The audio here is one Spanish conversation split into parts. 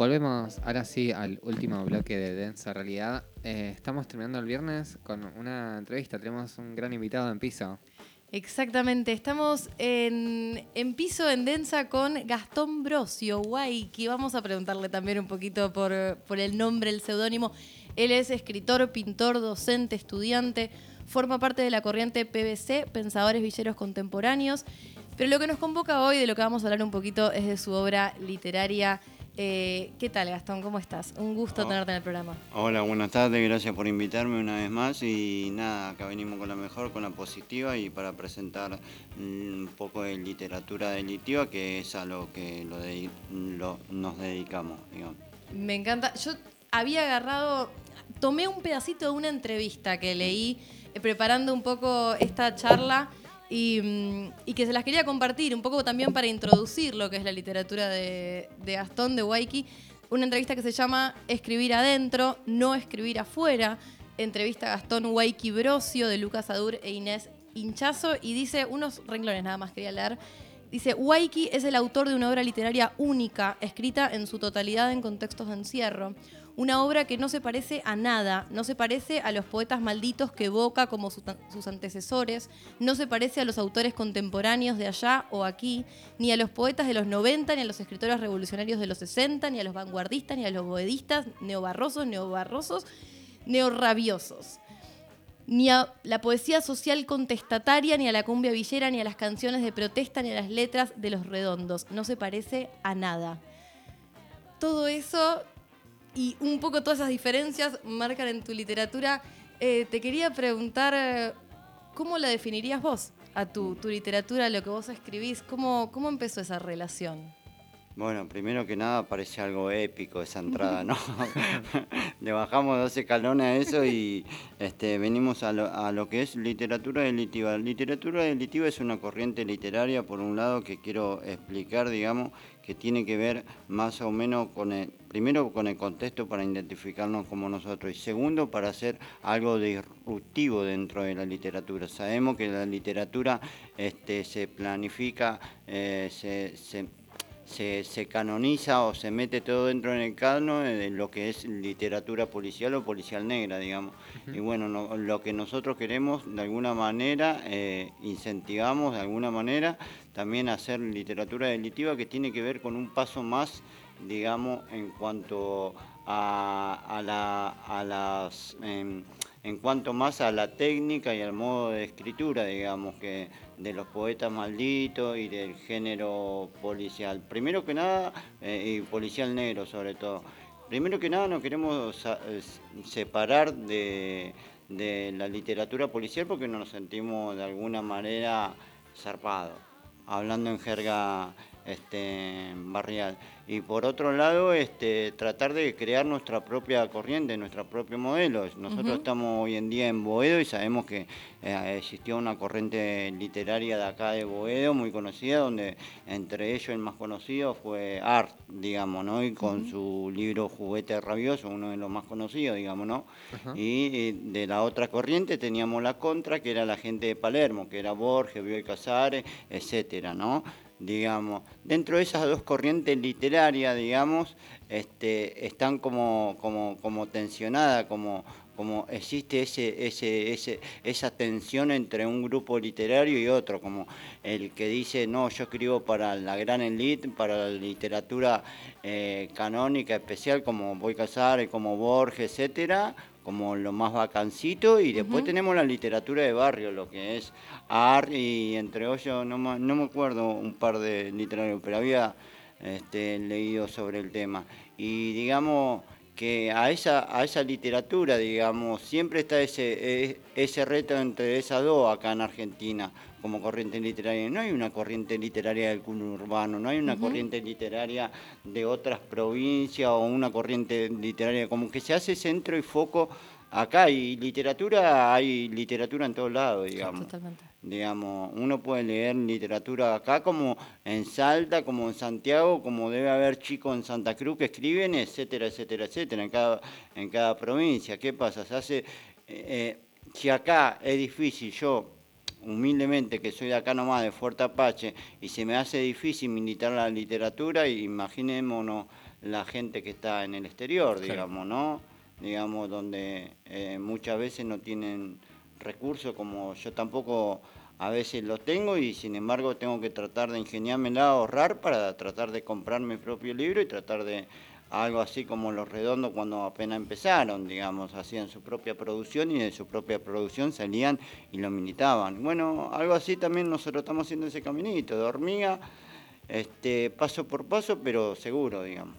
Volvemos ahora sí al último bloque de Densa Realidad. Eh, estamos terminando el viernes con una entrevista. Tenemos un gran invitado en piso. Exactamente, estamos en, piso en Densa con Gastón Brosio, que Vamos a preguntarle también un poquito por, por el nombre, el seudónimo. Él es escritor, pintor, docente, estudiante, forma parte de la corriente PBC, Pensadores Villeros Contemporáneos. Pero lo que nos convoca hoy, de lo que vamos a hablar un poquito, es de su obra literaria eh, ¿Qué tal, Gastón? ¿Cómo estás? Un gusto oh. tenerte en el programa. Hola, buenas tardes, gracias por invitarme una vez más y nada, acá venimos con la mejor, con la positiva y para presentar un poco de literatura delitiva, que es a lo que lo nos dedicamos, digamos. Me encanta. Yo había agarrado, tomé un pedacito de una entrevista que leí eh, preparando un poco esta charla Mm, y, que se las quería compartir un poco también para introducir lo que es la literatura de, Gastón, de Waiki. Una entrevista que se llama Escribir adentro, no escribir afuera. Entrevista a Gastón Waiki Brosio de Lucas Adur e Inés Hinchazo y dice unos renglones nada más quería leer. Dice, Waiki es el autor de una obra literaria única, escrita en su totalidad en contextos de encierro una obra que no se parece a nada, no se parece a los poetas malditos que evoca como sus antecesores, no se parece a los autores contemporáneos de allá o aquí, ni a los poetas de los 90, ni a los escritores revolucionarios de los 60, ni a los vanguardistas, ni a los boedistas, neobarrosos, neobarrosos, neorrabiosos ni a la poesía social contestataria, ni a la cumbia villera, ni a las canciones de protesta, ni a las letras de los redondos. No se parece a nada. Todo eso y un poco todas esas diferencias marcan en tu literatura. Eh, te quería preguntar, eh, ¿cómo la definirías vos a tu, tu literatura, lo que vos escribís? ¿Cómo, ¿Cómo empezó esa relación? Bueno, primero que nada parece algo épico esa entrada, ¿no? Le bajamos dos escalones a eso y este, venimos a lo, a lo que es literatura delitiva. Literatura delitiva es una corriente literaria, por un lado, que quiero explicar, digamos, que tiene que ver más o menos con el, primero con el contexto para identificarnos como nosotros y segundo para hacer algo disruptivo dentro de la literatura. Sabemos que la literatura este, se planifica, eh, se, se, canoniza o se mete todo dentro en el canon de lo que es literatura policial o policial negra, digamos. Y bueno, lo que nosotros queremos de alguna manera, eh, incentivamos de alguna manera también hacer literatura delitiva que tiene que ver con un paso más, digamos, en cuanto a, la, a las... Em, en cuanto más a la técnica y al modo de escritura, digamos, que de los poetas malditos y del género policial. Primero que nada, eh, y policial negro sobre todo. Primero que nada nos queremos separar de, de la literatura policial porque nos sentimos de alguna manera zarpados, hablando en jerga este, barrial. Y por otro lado, este, tratar de crear nuestra propia corriente, nuestro propio modelo. Nosotros estamos hoy en día en Boedo y sabemos que eh, existió una corriente literaria de acá de Boedo muy conocida, donde entre ellos el más conocido fue Art, digamos, ¿no? Y con su libro Juguete Rabioso, uno de los más conocidos, digamos, ¿no? Y, de la otra corriente teníamos la contra, que era la gente de Palermo, que era Borges, Bioy Casares, etcétera, ¿no? Digamos. Dentro de esas dos corrientes literarias, digamos, este, están como, como, como tensionadas, como, como existe ese, ese, ese, esa tensión entre un grupo literario y otro, como el que dice, no, yo escribo para la gran elite, para la literatura eh, canónica especial, como Boy Casares, como Borges, etcétera, como lo más vacancito, y después tenemos la literatura de barrio, lo que es art y entre ellos, no, no me acuerdo un par de literarios, pero había este, leído sobre el tema. Y digamos que a esa, a esa literatura, digamos, siempre está ese, e, ese reto entre esas dos acá en Argentina como corriente literaria. No hay una corriente literaria del urbano, no hay una corriente literaria de otras provincias o una corriente literaria, como que se hace centro y foco acá. Y literatura, hay literatura en todos lados, digamos. totalmente. Digamos, uno puede leer literatura acá como en Salta, como en Santiago, como debe haber chicos en Santa Cruz que escriben, etcétera, etcétera, etcétera, en cada, en cada provincia. ¿Qué pasa? Se hace, eh, eh, si acá es difícil yo humildemente, que soy de acá nomás, de Fuerte Apache, y se me hace difícil militar la literatura, imaginémonos la gente que está en el exterior, digamos, ¿no? Digamos, donde eh, muchas veces no tienen recursos, como yo tampoco a veces los tengo y sin embargo tengo que tratar de ingeniármela, ahorrar para tratar de comprar mi propio libro y tratar de algo así como los redondos cuando apenas empezaron, digamos, hacían su propia producción y de su propia producción salían y lo militaban. Bueno, algo así también nosotros estamos haciendo ese caminito de hormiga, este, paso por paso, pero seguro, digamos.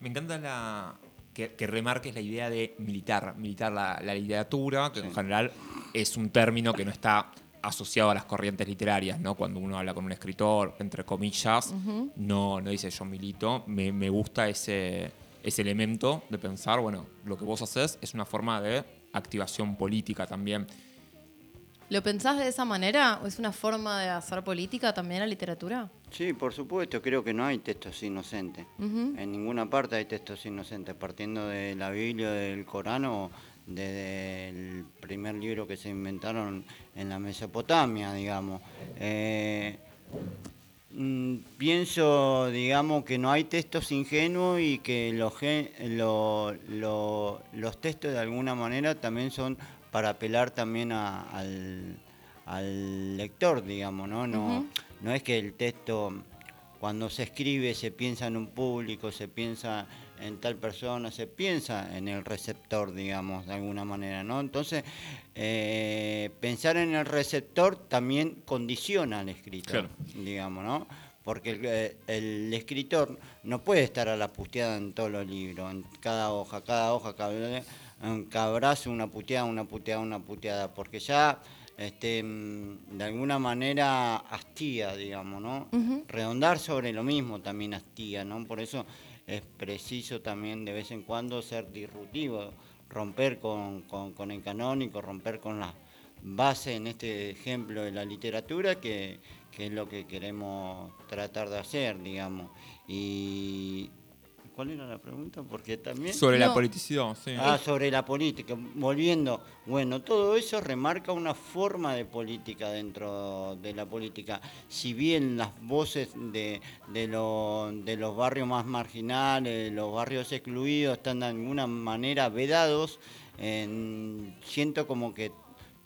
Me encanta la, que, remarques la idea de militar, militar la, literatura, que en general es un término que no está asociado a las corrientes literarias, ¿no? Cuando uno habla con un escritor, entre comillas, no, no dice yo milito. Me, me, gusta ese, ese elemento de pensar, bueno, lo que vos haces es una forma de activación política también. ¿Lo pensás de esa manera? ¿O es una forma de hacer política también la literatura? Sí, por supuesto. Creo que no hay textos inocentes. En ninguna parte hay textos inocentes. Partiendo de la Biblia, del Corán o desde el primer libro que se inventaron en la Mesopotamia, digamos. Eh, mm, pienso, digamos, que no hay textos ingenuos y que los, los textos de alguna manera también son para apelar también al, lector, digamos, ¿no? No, no es que el texto cuando se escribe se piensa en un público, se piensa en tal persona, se piensa en el receptor, digamos, de alguna manera, ¿no? Entonces, eh, pensar en el receptor también condiciona al escritor, digamos, ¿no? Porque el, escritor no puede estar a la puteada en todos los libros, en cada hoja, cada hoja, cada, cada abrazo, una puteada, una puteada, una puteada, porque ya este, mm, de alguna manera hastía, digamos, ¿no? Redondar sobre lo mismo también hastía, ¿no? Por eso es preciso también de vez en cuando ser disruptivo, romper con, el canónico, romper con la base en este ejemplo de la literatura, que, que es lo que queremos tratar de hacer, digamos. Y ¿Cuál era la pregunta? Porque también... Sobre la politicidad, sí. Ah, sobre la política. Volviendo, bueno, todo eso remarca una forma de política dentro de la política. Si bien las voces de, de, de los barrios más marginales, de los barrios excluidos, están de alguna manera vedados, siento como que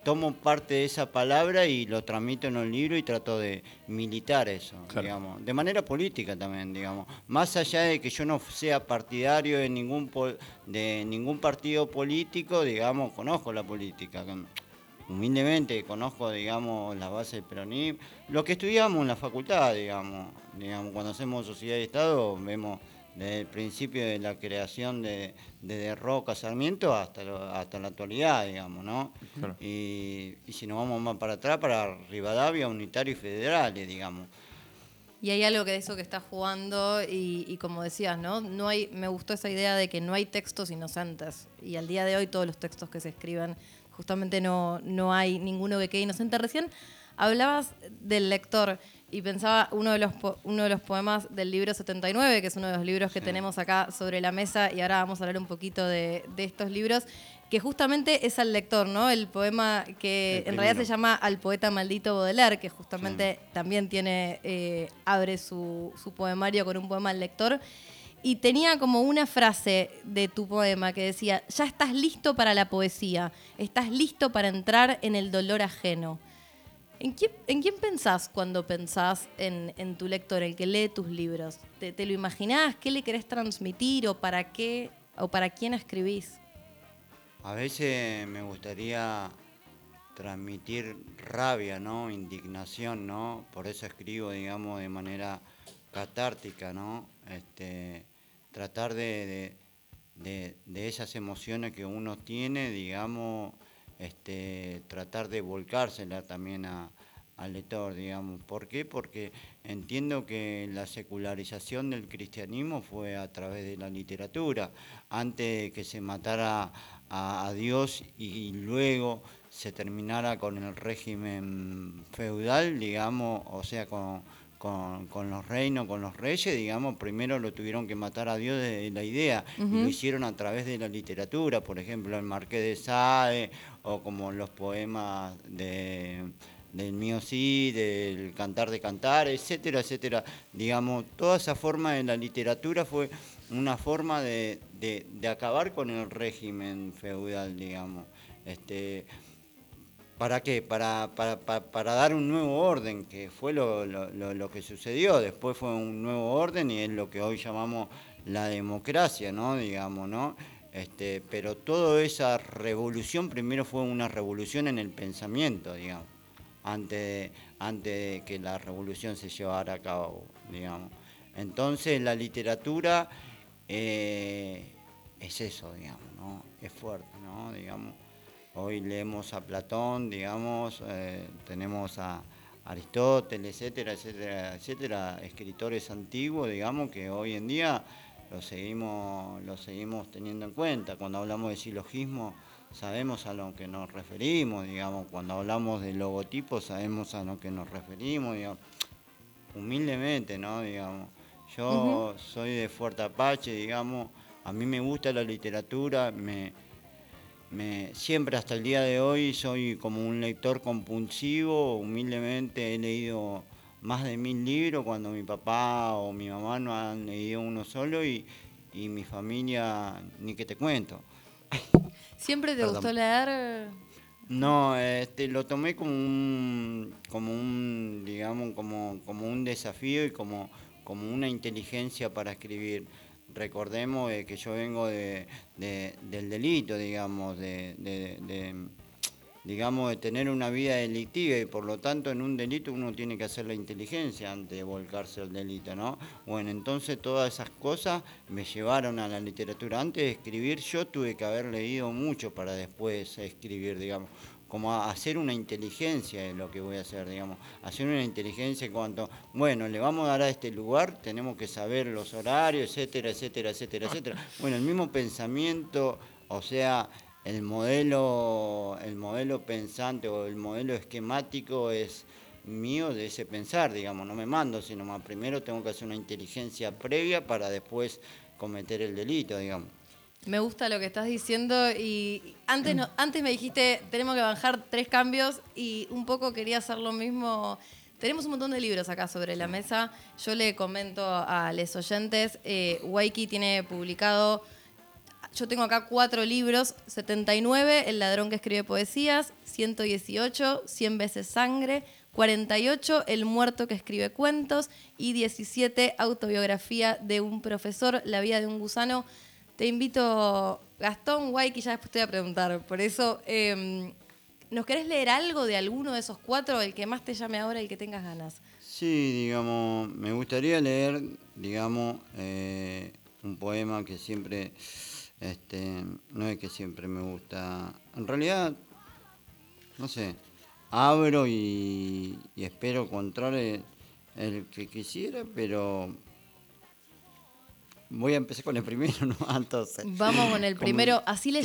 tomo parte de esa palabra y lo transmito en un libro y trato de militar eso, digamos, de manera política también, digamos. Más allá de que yo no sea partidario de ningún de ningún partido político, digamos, conozco la política. Humildemente conozco, digamos, las bases del peronismo. Lo que estudiamos en la facultad, digamos, digamos, cuando hacemos sociedad y Estado, vemos desde el principio de la creación de, de, Roca Sarmiento hasta, hasta la actualidad, digamos, ¿no? Y, si nos vamos más para atrás, para Rivadavia, unitario y federales, digamos. Y hay algo que de eso que está jugando y, como decías, ¿no? no hay, me gustó esa idea de que no hay textos inocentes. Y al día de hoy todos los textos que se escriben, justamente no, no hay ninguno que quede inocente. Recién hablabas del lector y pensaba uno de los uno de los poemas del libro 79, que es uno de los libros que tenemos acá sobre la mesa, y ahora vamos a hablar un poquito de, estos libros, que justamente es al lector, ¿no? El poema que en realidad se llama Al poeta maldito Baudelaire, que justamente también tiene, eh, abre su, su poemario con un poema al lector. Y tenía como una frase de tu poema que decía, ya estás listo para la poesía, estás listo para entrar en el dolor ajeno. ¿En quién, pensás cuando pensás en, tu lector, el que lee tus libros? ¿Te, lo imaginás? ¿Qué le querés transmitir o para qué o para quién escribís? A veces me gustaría transmitir rabia, ¿no? Indignación, ¿no? Por eso escribo, digamos, de manera catártica, ¿no? Este, tratar de, de esas emociones que uno tiene, digamos, este, tratar de volcársela también al lector, digamos. ¿Por qué? Porque entiendo que la secularización del cristianismo fue a través de la literatura, antes de que se matara a, Dios y, luego se terminara con el régimen feudal, digamos, o sea, con, con, los reinos, con los reyes, digamos, primero lo tuvieron que matar a Dios de la idea, y lo hicieron a través de la literatura, por ejemplo, el Marqués de Sade, o como los poemas de, del mío sí, del cantar de cantar, etcétera, etcétera. Digamos, toda esa forma de la literatura fue una forma de, de, acabar con el régimen feudal, digamos. Este, ¿Para qué? Para, para, para, dar un nuevo orden, que fue lo, lo, lo, que sucedió. Después fue un nuevo orden y es lo que hoy llamamos la democracia, ¿no? Digamos, ¿no? Este, pero toda esa revolución primero fue una revolución en el pensamiento, digamos, antes antes de que la revolución se llevara a cabo, digamos. Entonces la literatura eh, es eso, digamos, ¿no? Es fuerte, ¿no? Digamos, hoy leemos a Platón, digamos, eh, tenemos a Aristóteles, etcétera, etcétera, etcétera, escritores antiguos, digamos, que hoy en día lo seguimos, lo seguimos teniendo en cuenta. Cuando hablamos de silogismo, sabemos a lo que nos referimos, digamos, cuando hablamos de logotipos, sabemos a lo que nos referimos, digamos, humildemente, ¿no? Digamos, yo soy de Fuerte Apache, digamos, a mí me gusta la literatura, me, me, siempre hasta el día de hoy soy como un lector compulsivo, humildemente he leído más de mil libros cuando mi papá o mi mamá no han leído uno solo y, mi familia, ni que te cuento. ¿Siempre te gustó leer? No, este, lo tomé como un, como un digamos, como, como un desafío y como como una inteligencia para escribir. Recordemos eh, que yo vengo de, del delito, digamos, de, digamos, de tener una vida delictiva y por lo tanto en un delito uno tiene que hacer la inteligencia antes de volcarse al delito, ¿no? Bueno, entonces todas esas cosas me llevaron a la literatura. Antes de escribir yo tuve que haber leído mucho para después escribir, digamos como hacer una inteligencia de lo que voy a hacer, digamos, hacer una inteligencia en cuanto, bueno, le vamos a dar a este lugar, tenemos que saber los horarios, etcétera, etcétera, etcétera, etcétera. Bueno, el mismo pensamiento, o sea, el modelo, el modelo pensante o el modelo esquemático es mío de ese pensar, digamos, no me mando, sino más primero tengo que hacer una inteligencia previa para después cometer el delito, digamos. Me gusta lo que estás diciendo y antes, no, antes me dijiste tenemos que bajar tres cambios y un poco quería hacer lo mismo. Tenemos un montón de libros acá sobre la mesa. Yo le comento a los oyentes, eh, Waiki tiene publicado, yo tengo acá cuatro libros, 79, El ladrón que escribe poesías, 118, 100 veces sangre, 48, El muerto que escribe cuentos y 17, Autobiografía de un profesor, La vida de un gusano. Te invito, Gastón, Waiki, ya después te voy a preguntar. Por eso, em, ¿nos querés leer algo de alguno de esos cuatro, el que más te llame ahora, el que tengas ganas? Sí, digamos, me gustaría leer, digamos, eh, un poema que siempre, este, no es que siempre me gusta, en realidad, no sé, abro y, espero encontrar el que quisiera, pero Voy a empezar con el primero, ¿no? Entonces. Vamos con el primero. Así le,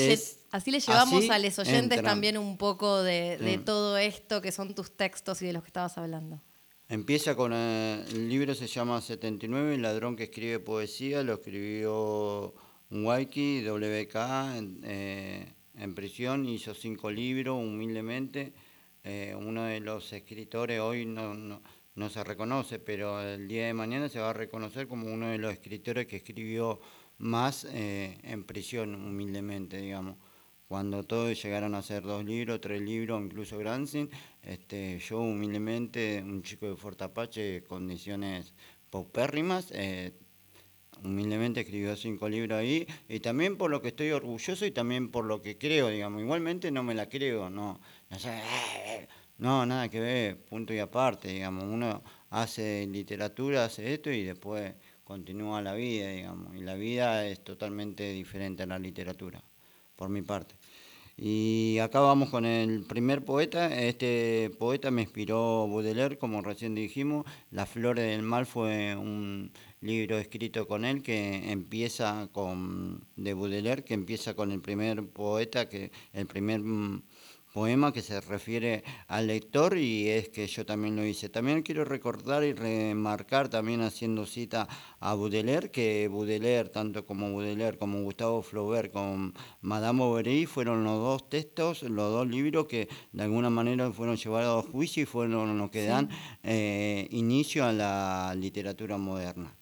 así le llevamos a los oyentes también un poco de, todo esto que son tus textos y de los que estabas hablando. Empieza con eh, el, libro, se llama 79, El ladrón que escribe poesía, lo escribió Waiki, WK, en, eh, en prisión, hizo cinco libros humildemente. Eh, uno de los escritores hoy no no se reconoce, pero el día de mañana se va a reconocer como uno de los escritores que escribió más eh, en prisión, humildemente, digamos. Cuando todos llegaron a hacer dos libros, tres libros, incluso Granzin, este, yo humildemente, un chico de Fuerte Apache, condiciones paupérrimas, eh, humildemente escribió cinco libros ahí, y también por lo que estoy orgulloso y también por lo que creo, digamos. Igualmente no me la creo, no, no sé, no, nada que ver, punto y aparte, digamos. Uno hace literatura, hace esto y después continúa la vida, digamos. Y la vida es totalmente diferente a la literatura, por mi parte. Y acá vamos con el primer poeta. Este poeta me inspiró Baudelaire, como recién dijimos. Las Flores del Mal fue un libro escrito con él que empieza con de Baudelaire, que empieza con el primer poeta, que el primer poema que se refiere al lector y es que yo también lo hice. También quiero recordar y remarcar, también haciendo cita a Baudelaire, que Baudelaire, tanto como Baudelaire, como Gustavo Flaubert, con Madame Bovary, fueron los dos textos, los dos libros que de alguna manera fueron llevados a juicio y fueron los que dan eh, inicio a la literatura moderna.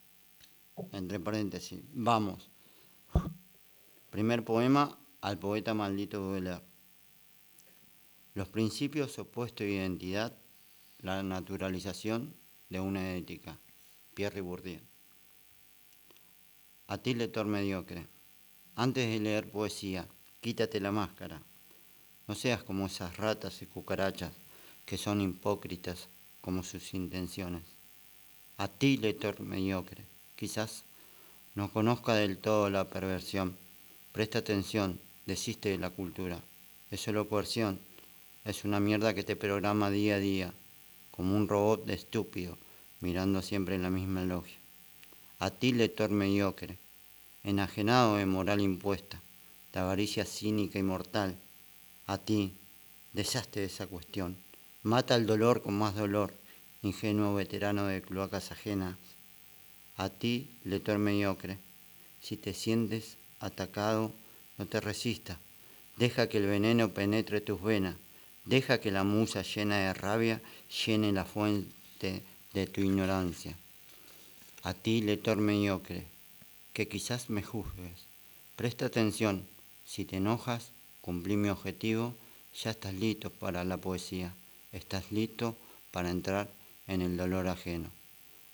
Entre paréntesis, vamos. Primer poema al poeta maldito Baudelaire. Los principios opuestos de identidad, la naturalización de una ética. Pierre Bourdieu. A ti, lector mediocre, antes de leer poesía, quítate la máscara. No seas como esas ratas y cucarachas que son hipócritas como sus intenciones. A ti, lector mediocre, quizás no conozca del todo la perversión. Presta atención, desiste de la cultura. Es solo coerción es una mierda que te programa día a día, como un robot de estúpido, mirando siempre en la misma logia. A ti, lector mediocre, enajenado de moral impuesta, de avaricia cínica y mortal. A ti, deshazte de esa cuestión. Mata el dolor con más dolor, ingenuo veterano de cloacas ajenas. A ti, lector mediocre, si te sientes atacado, no te resistas. Deja que el veneno penetre tus venas Deja que la musa llena de rabia llene la fuente de tu ignorancia. A ti, lector mediocre, que quizás me juzgues. Presta atención, si te enojas, cumplí mi objetivo, ya estás listo para la poesía, estás listo para entrar en el dolor ajeno.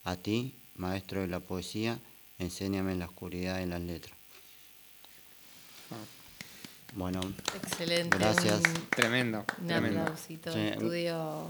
A ti, maestro de la poesía, enséñame la oscuridad de las letras. Bueno, excelente. Gracias. tremendo. Un tremendo. aplausito estudio.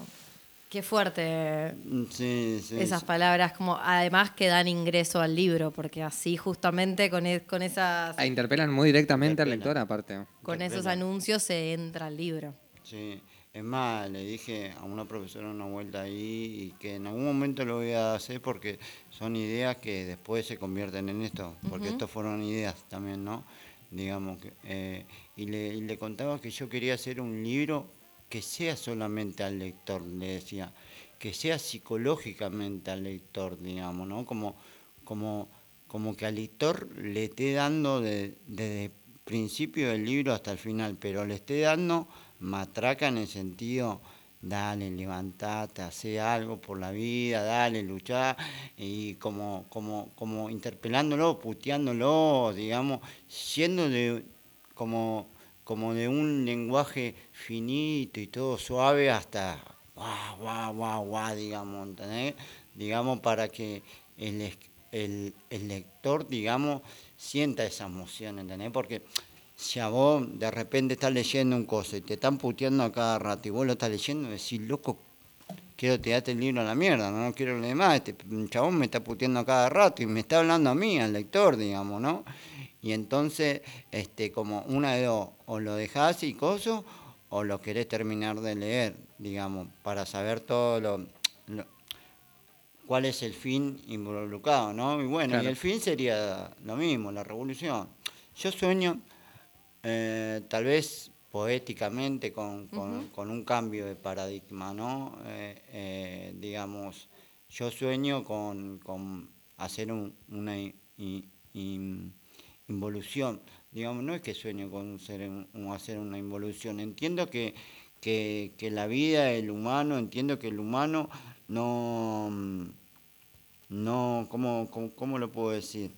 Qué fuerte mm, sí, sí, esas palabras, como además que dan ingreso al libro, porque así justamente con, e, con esas... Ah, interpelan muy directamente al lector aparte. Con esos anuncios se entra al libro. Sí, es más, le dije a una profesora una vuelta ahí y que en algún momento lo voy a hacer porque son ideas que después se convierten en esto, porque estos fueron ideas también, ¿no? digamos. Eh, y, le, contaba que yo quería hacer un libro que sea solamente al lector, le decía, que sea psicológicamente al lector, digamos, ¿no? Como, como, como que al lector le esté dando desde el principio del libro hasta el final, pero le esté dando matraca en el sentido dale, levantate, hace algo por la vida, dale, luchá, y como, como, como interpelándolo, puteándolo, digamos, siendo de como, como de un lenguaje finito y todo suave hasta guau, guau, guau, guau, digamos, ¿entendés? Digamos, para que el, el, el lector, digamos, sienta esa emoción, ¿entendés? Porque si a vos de repente estás leyendo un cosa y te están puteando a cada rato y vos lo estás leyendo, decís, loco, quiero tirarte el libro a la mierda, no, quiero lo demás, este chabón me está puteando a cada rato y me está hablando a mí, al lector, digamos, ¿no? Y entonces, este, como una de dos, o lo dejás y coso, o lo querés terminar de leer, digamos, para saber todo lo, cuál es el fin involucrado, ¿no? Y bueno, y el fin sería lo mismo, la revolución. Yo sueño eh, tal vez poéticamente con, un cambio de paradigma, ¿no? Eh, eh, digamos, yo sueño con, hacer una involución, digamos, no es que sueño con hacer una involución, entiendo que, que, la vida, el humano, entiendo que el humano no, no ¿cómo, cómo, lo puedo decir?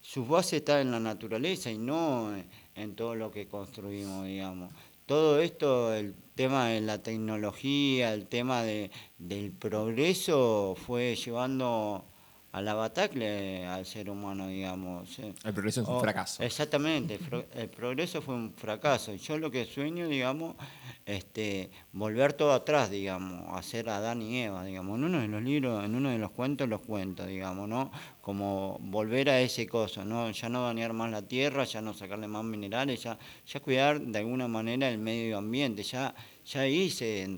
su base está en la naturaleza y no en todo lo que construimos, digamos. Todo esto, el tema de la tecnología, el tema de, del progreso, fue llevando a la batacle al ser humano, digamos. El progreso es un fracaso. Exactamente, el, progreso fue un fracaso. Yo lo que sueño, digamos, este, volver todo atrás, digamos, hacer Adán y Eva, digamos. En uno de los libros, en uno de los cuentos los cuento, digamos, ¿no? Como volver a ese coso, ¿no? Ya no dañar más la tierra, ya no sacarle más minerales, ya, ya cuidar de alguna manera el medio ambiente, ya, ya hice,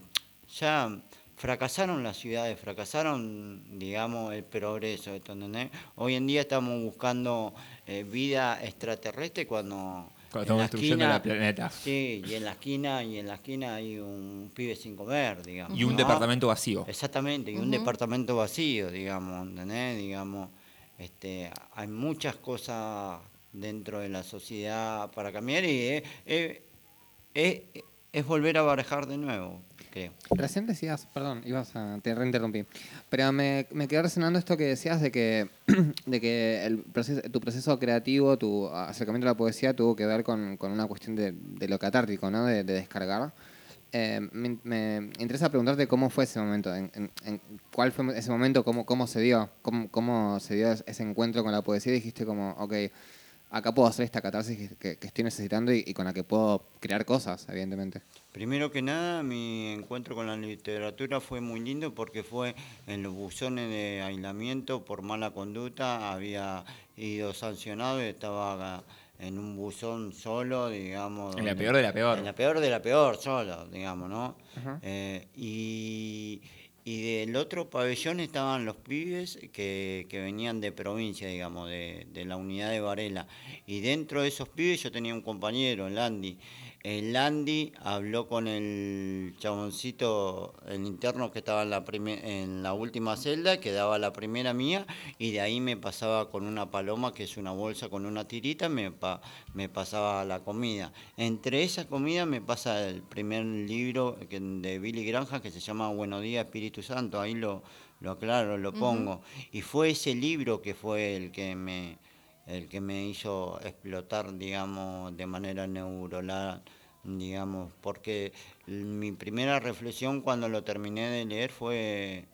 ya fracasaron las ciudades, fracasaron, digamos, el progreso. Hoy en día estamos buscando eh, vida extraterrestre cuando Cuando en estamos la destruyendo esquina- el planeta. Sí, y en la esquina, y en la esquina hay un pibe sin comer, digamos. Y un ¿no? departamento vacío. Exactamente, y un departamento vacío, digamos, ¿entendés? Digamos, este, hay muchas cosas dentro de la sociedad para cambiar y es, es- es- es volver a barajar de nuevo, creo. Recién decías, perdón, ibas a, te reinterrumpí, pero me, me quedó resonando esto que decías de que, de que el proceso, tu proceso creativo, tu acercamiento a la poesía tuvo que ver con, con una cuestión de, de lo catártico, ¿no? De, de descargar. Eh, me, me interesa preguntarte cómo fue ese momento, en, en- en- cuál fue ese momento, cómo, cómo se dio, cómo, cómo se dio ese encuentro con la poesía dijiste como, ok, acá puedo hacer esta catarsis que, que- que estoy necesitando y, y con la que puedo crear cosas, evidentemente. Primero que nada, mi encuentro con la literatura fue muy lindo porque fue en los buzones de aislamiento por mala conducta, había ido sancionado y estaba en un buzón solo, digamos. En la peor de la peor. En la peor de la peor, solo, digamos, ¿no? Eh, y, y del otro pabellón estaban los pibes que, que venían de provincia, digamos, de, de la unidad de Varela. Y dentro de esos pibes yo tenía un compañero, Landy. El Landy habló con el chaboncito, el interno que estaba en la, en la última celda, que daba la primera mía, y de ahí me pasaba con una paloma, que es una bolsa con una tirita, me, pa- me pasaba la comida. Entre esa comida me pasa el primer libro que- de Billy Granja que se llama Buenos días Espíritu Santo, ahí lo, lo aclaro, lo pongo. Y fue ese libro que fue el que me el que me hizo explotar, digamos, de manera neuronal, digamos, porque mi primera reflexión cuando lo terminé de leer fue,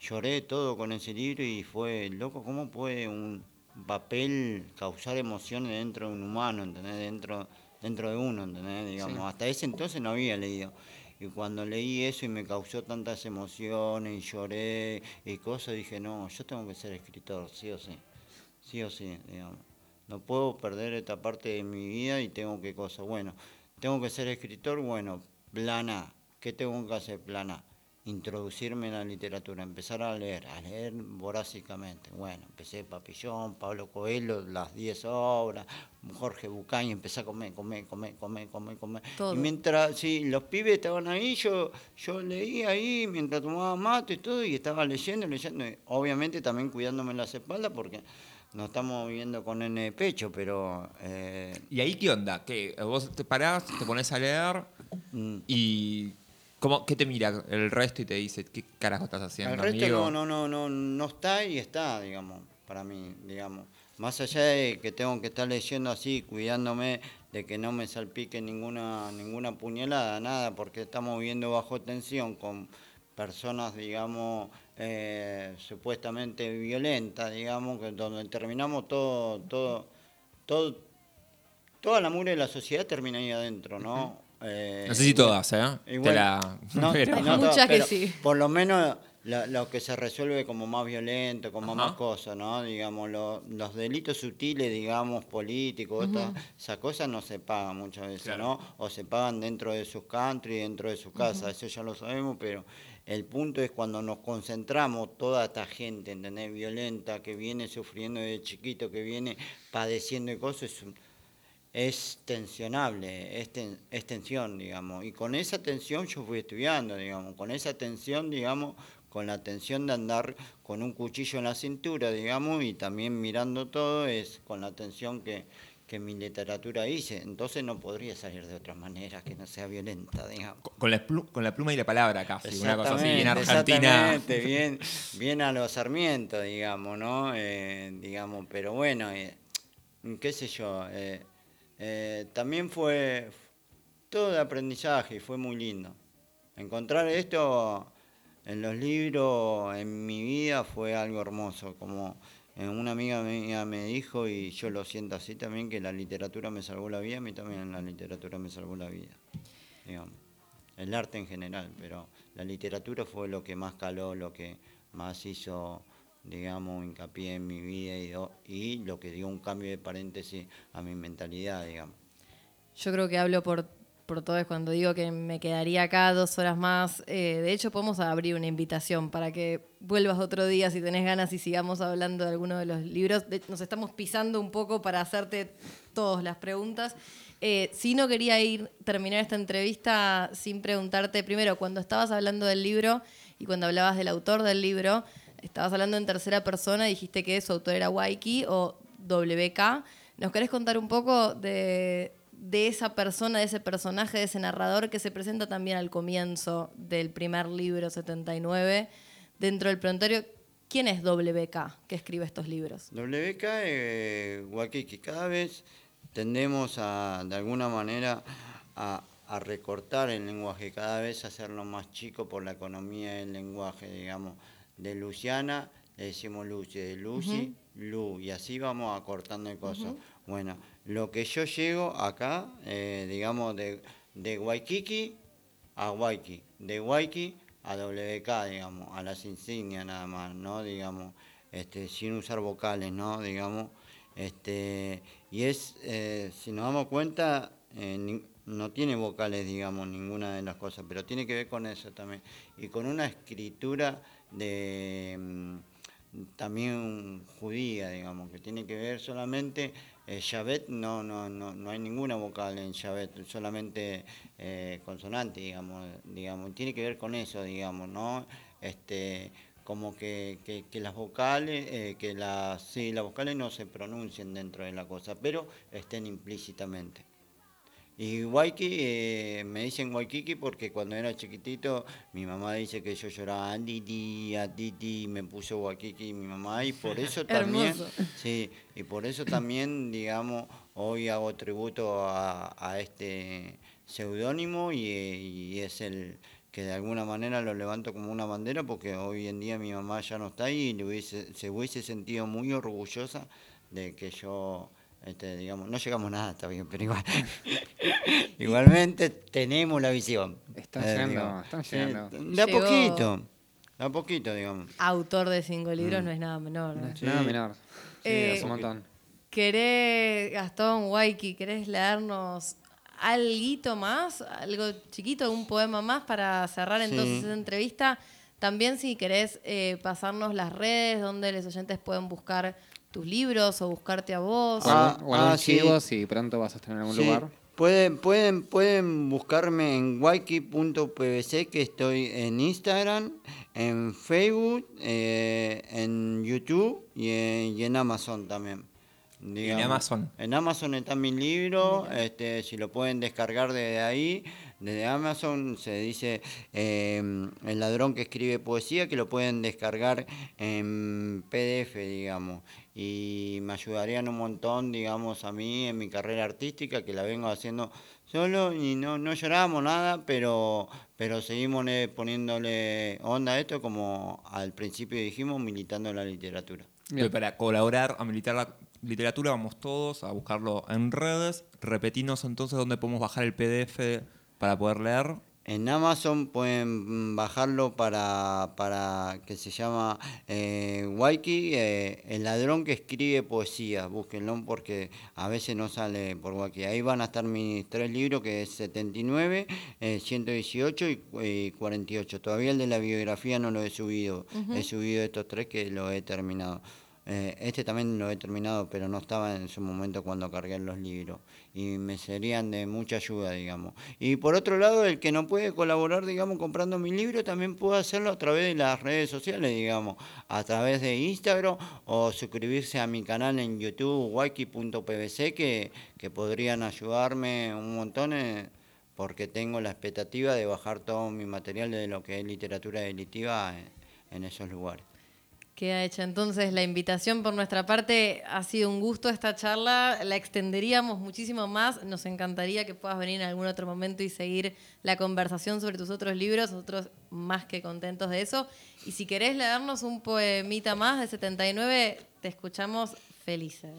lloré todo con ese libro y fue, loco, ¿cómo puede un papel causar emociones dentro de un humano, ¿entendés? Dentro, dentro de uno, ¿entendés? Digamos, Sí. hasta ese entonces no había leído. Y cuando leí eso y me causó tantas emociones y lloré y cosas, dije, no, yo tengo que ser escritor, sí o sí sí o sí, digamos. No puedo perder esta parte de mi vida y tengo que cosa. Bueno, tengo que ser escritor, bueno, plan A. ¿Qué tengo que hacer? Plan A. Introducirme en la literatura, empezar a leer, a leer vorásicamente. Bueno, empecé Papillón, Pablo Coelho, las 10 obras, Jorge Bucay, empecé a comer, comer, comer, comer, comer, comer. Todo. Y mientras, sí, los pibes estaban ahí, yo, yo leía ahí mientras tomaba mate y todo, y estaba leyendo, leyendo, y obviamente también cuidándome las espaldas porque no estamos viviendo con nene de pecho, pero eh, ¿Y ahí qué onda? ¿Qué? Vos te parás, te pones a leer mm, y. ¿cómo, ¿Qué te mira el resto y te dice qué carajo estás haciendo? el resto amigo? no, no, no, no, no está y está, digamos, para mí, digamos. Más allá de que tengo que estar leyendo así, cuidándome de que no me salpique ninguna, ninguna puñalada, nada, porque estamos viviendo bajo tensión con personas, digamos, eh, supuestamente violentas, digamos, que donde terminamos todo, todo, todo, toda la mugre de la sociedad termina ahí adentro, ¿no? Eh, No sé si todas, ¿eh? Te la- no, pero- no Muchas todas, que pero sí. Por lo menos lo que se resuelve como más violento, como Ajá. más cosas, ¿no? Digamos, lo- los delitos sutiles, digamos, políticos, estas- esas cosas no se pagan muchas veces, Claro. ¿no? O se pagan dentro de sus country, dentro de sus casas, eso ya lo sabemos, pero el punto es cuando nos concentramos, toda esta gente, ¿entendés? Violenta, que viene sufriendo de chiquito, que viene padeciendo de cosas, es tensionable, es, ten- es tensión, digamos. Y con esa tensión yo fui estudiando, digamos. Con esa tensión, digamos, con la tensión de andar con un cuchillo en la cintura, digamos, y también mirando todo, es con la tensión que, que mi literatura hice. Entonces no podría salir de otra manera que no sea violenta, digamos. Con- la, plu- con la pluma y la palabra casi, una cosa así, bien argentina. exactamente, bien, bien a los Sarmiento, digamos, ¿no? Eh, digamos, pero bueno, eh, qué sé yo, eh, también fue todo de aprendizaje y fue muy lindo. Encontrar esto en los libros, en mi vida, fue algo hermoso, como una amiga mía me dijo, y yo lo siento así también, que la literatura me salvó la vida, a mí también la literatura me salvó la vida, digamos el arte en general, pero la literatura fue lo que más caló, lo que más hizo, digamos, hincapié en mi vida y, y lo que dio un cambio de paréntesis a mi mentalidad, digamos. Yo creo que hablo por, por todos cuando digo que me quedaría acá dos horas más. Eh, de hecho, podemos abrir una invitación para que vuelvas otro día si tenés ganas y sigamos hablando de alguno de los libros. Nos estamos pisando un poco para hacerte todas las preguntas. Eh, sí no quería ir terminar esta entrevista sin preguntarte primero, cuando estabas hablando del libro y cuando hablabas del autor del libro, estabas hablando en tercera persona, dijiste que su autor era Waiki o WK. ¿Nos querés contar un poco de, de esa persona, de ese personaje, de ese narrador que se presenta también al comienzo del primer libro 79 dentro del prontuario? ¿Quién es WK que escribe estos libros? WK, eh, Wakiki, cada vez tendemos a, de alguna manera, a, recortar el lenguaje, cada vez hacerlo más chico por la economía del lenguaje, digamos. De Luciana le decimos Lucy, Lucy, Lu, y así vamos acortando el coso. Bueno, lo que yo llego acá, eh, digamos, de, de Waikiki a Waiki, de Waiki a WK, digamos, a las insignias nada más, ¿no? Digamos, este, sin usar vocales, ¿no? Digamos, este, y es, eh, si nos damos cuenta, eh, no tiene vocales, digamos, ninguna de las cosas, pero tiene que ver con eso también. Y con una escritura de mm, también judía, digamos, que tiene que ver solamente, eh, Shabbat no, no, no, no hay ninguna vocal en Shabbat, solamente eh, consonante, digamos, digamos, tiene que ver con eso, digamos, ¿no? Este, como que, que, que las vocales, eh, que las, sí, las vocales no se pronuncien dentro de la cosa, pero estén implícitamente. Y Waiki, eh, me dicen Waikiki porque cuando era chiquitito mi mamá dice que yo lloraba Didi, a Didi, me puso Waikiki mi mamá y por eso también, sí, y por eso también, digamos, hoy hago tributo a, a este seudónimo y, y es el que de alguna manera lo levanto como una bandera porque hoy en día mi mamá ya no está ahí y le hubiese- se hubiese sentido muy orgullosa de que yo, este, digamos, no llegamos a nada, está bien, pero igual, igualmente tenemos la visión. Están Eh, llegando, digamos. están Sí, llegando. De a Llegó- poquito, de a poquito, digamos. Autor de cinco libros no es nada menor. ¿no? No es Sí. nada menor. Sí, Eh, es un montón. ¿Querés, Gastón, Waiki, querés leernos algo más? Algo chiquito, un poema más para cerrar entonces Sí. esa entrevista. También si querés eh, pasarnos las redes donde los oyentes pueden buscar tus libros o buscarte a vos. O Ah, o ah, sí. si pronto vas a estar en algún Sí, lugar. Pueden, pueden, pueden buscarme en waiki.pvc, que estoy en Instagram, en Facebook, eh, en YouTube y en, y en Amazon también. digamos. Amazon. En Amazon está mi libro, este, si lo pueden descargar desde ahí, desde Amazon se dice eh, El ladrón que escribe poesía, que lo pueden descargar en PDF, digamos, y me ayudarían un montón, digamos, a mí en mi carrera artística, que la vengo haciendo solo y no, no lloramos nada, pero, pero seguimos eh, poniéndole onda a esto, como al principio dijimos, militando la literatura. Bien. Para colaborar a militar la literatura vamos todos a buscarlo en redes. Repetinos entonces dónde podemos bajar el PDF para poder leer. En Amazon pueden bajarlo para, para que se llama eh, Waiki, eh, el ladrón que escribe poesía. Búsquenlo porque a veces no sale por Waiki. Ahí van a estar mis tres libros, que es 79, eh, 118 y, y 48. Todavía el de la biografía no lo he subido. He subido estos tres que lo he terminado. Eh, este también lo he terminado, pero no estaba en su momento cuando cargué los libros. Y me serían de mucha ayuda, digamos. Y por otro lado, el que no puede colaborar, digamos, comprando mi libro, también puede hacerlo a través de las redes sociales, digamos. A través de Instagram o suscribirse a mi canal en YouTube, waiki.pvc, que, que podrían ayudarme un montón. eh, porque tengo la expectativa de bajar todo mi material de lo que es literatura delitiva en, en esos lugares. Queda hecha entonces la invitación por nuestra parte. Ha sido un gusto esta charla. La extenderíamos muchísimo más. Nos encantaría que puedas venir en algún otro momento y seguir la conversación sobre tus otros libros. Nosotros más que contentos de eso. Y si querés leernos un poemita más de 79, te escuchamos felices.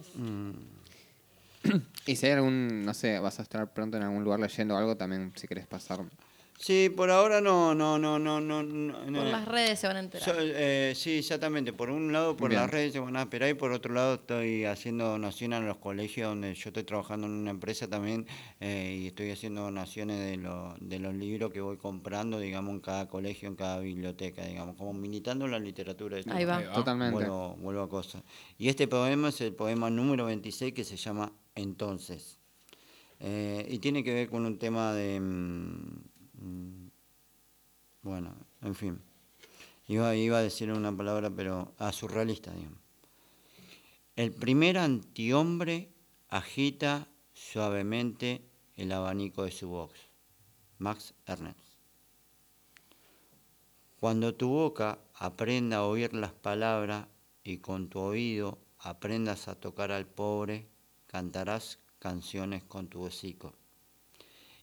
Y si hay algún, no sé, vas a estar pronto en algún lugar leyendo algo, también si querés pasar. Sí, por ahora no, no, no, no, no. no, Por las redes se van a enterar. So- eh, sí, exactamente. Por un lado, por Bien. las redes se van a esperar y por otro lado estoy haciendo donaciones a los colegios donde yo estoy trabajando en una empresa también eh, y estoy haciendo donaciones de, lo- de los libros que voy comprando, digamos, en cada colegio, en cada biblioteca, digamos, como militando la literatura. Ahí va. Ahí va. Totalmente. Vuelvo, vuelvo a cosas. Y este poema es el poema número 26 que se llama Entonces. Eh, y tiene que ver con un tema de... mm, bueno, en fin. Iba, iba a decir una palabra, pero... Ah, surrealista, digamos. El primer antihombre agita suavemente el abanico de su box. Max Ernst. Cuando tu boca aprenda a oír las palabras y con tu oído aprendas a tocar al pobre, cantarás canciones con tu hocico.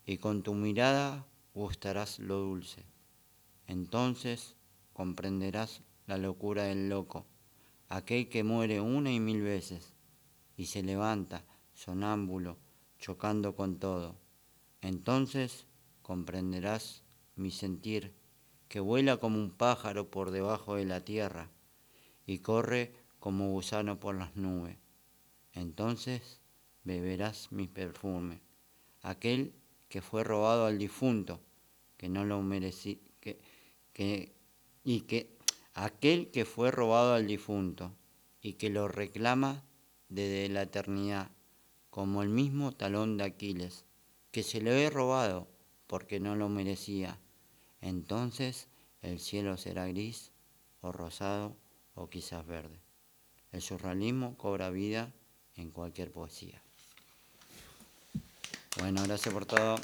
Y con tu mirada gustarás lo dulce. Entonces comprenderás la locura del loco, aquel que muere una y mil veces y se levanta sonámbulo, chocando con todo. Entonces comprenderás mi sentir, que vuela como un pájaro por debajo de la tierra y corre como gusano por las nubes. Entonces beberás mi perfume, aquel que fue robado al difunto, que no lo merecí, que, que, y que aquel que fue robado al difunto y que lo reclama desde la eternidad, como el mismo talón de Aquiles, que se lo he robado porque no lo merecía. Entonces el cielo será gris o rosado o quizás verde. El surrealismo cobra vida en cualquier poesía. Bueno, gracias por todo.